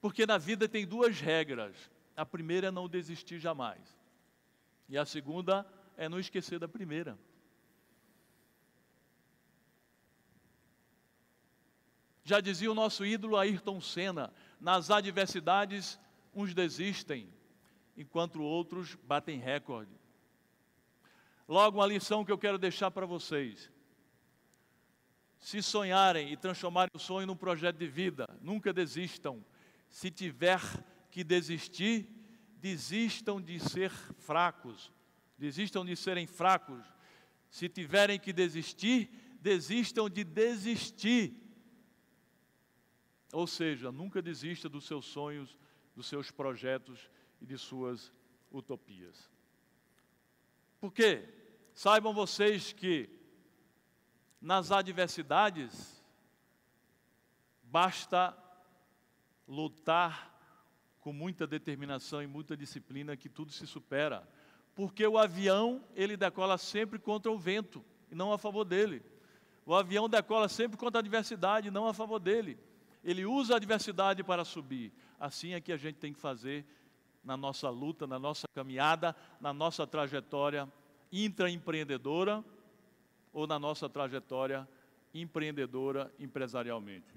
Porque na vida tem duas regras. A primeira é não desistir jamais. E a segunda é não esquecer da primeira. Já dizia o nosso ídolo Ayrton Senna: nas adversidades, uns desistem, enquanto outros batem recorde. Logo, uma lição que eu quero deixar para vocês. Se sonharem e transformarem o sonho num projeto de vida, nunca desistam. Se tiver que desistir, desistam de ser fracos, desistam de serem fracos. Se tiverem que desistir, desistam de desistir. Ou seja, nunca desista dos seus sonhos, dos seus projetos e de suas utopias. Por quê? Saibam vocês que nas adversidades basta lutar com muita determinação e muita disciplina que tudo se supera. Porque o avião, ele decola sempre contra o vento e não a favor dele. O avião decola sempre contra a adversidade não a favor dele. Ele usa a adversidade para subir. Assim é que a gente tem que fazer na nossa luta, na nossa caminhada, na nossa trajetória intraempreendedora ou na nossa trajetória empreendedora empresarialmente.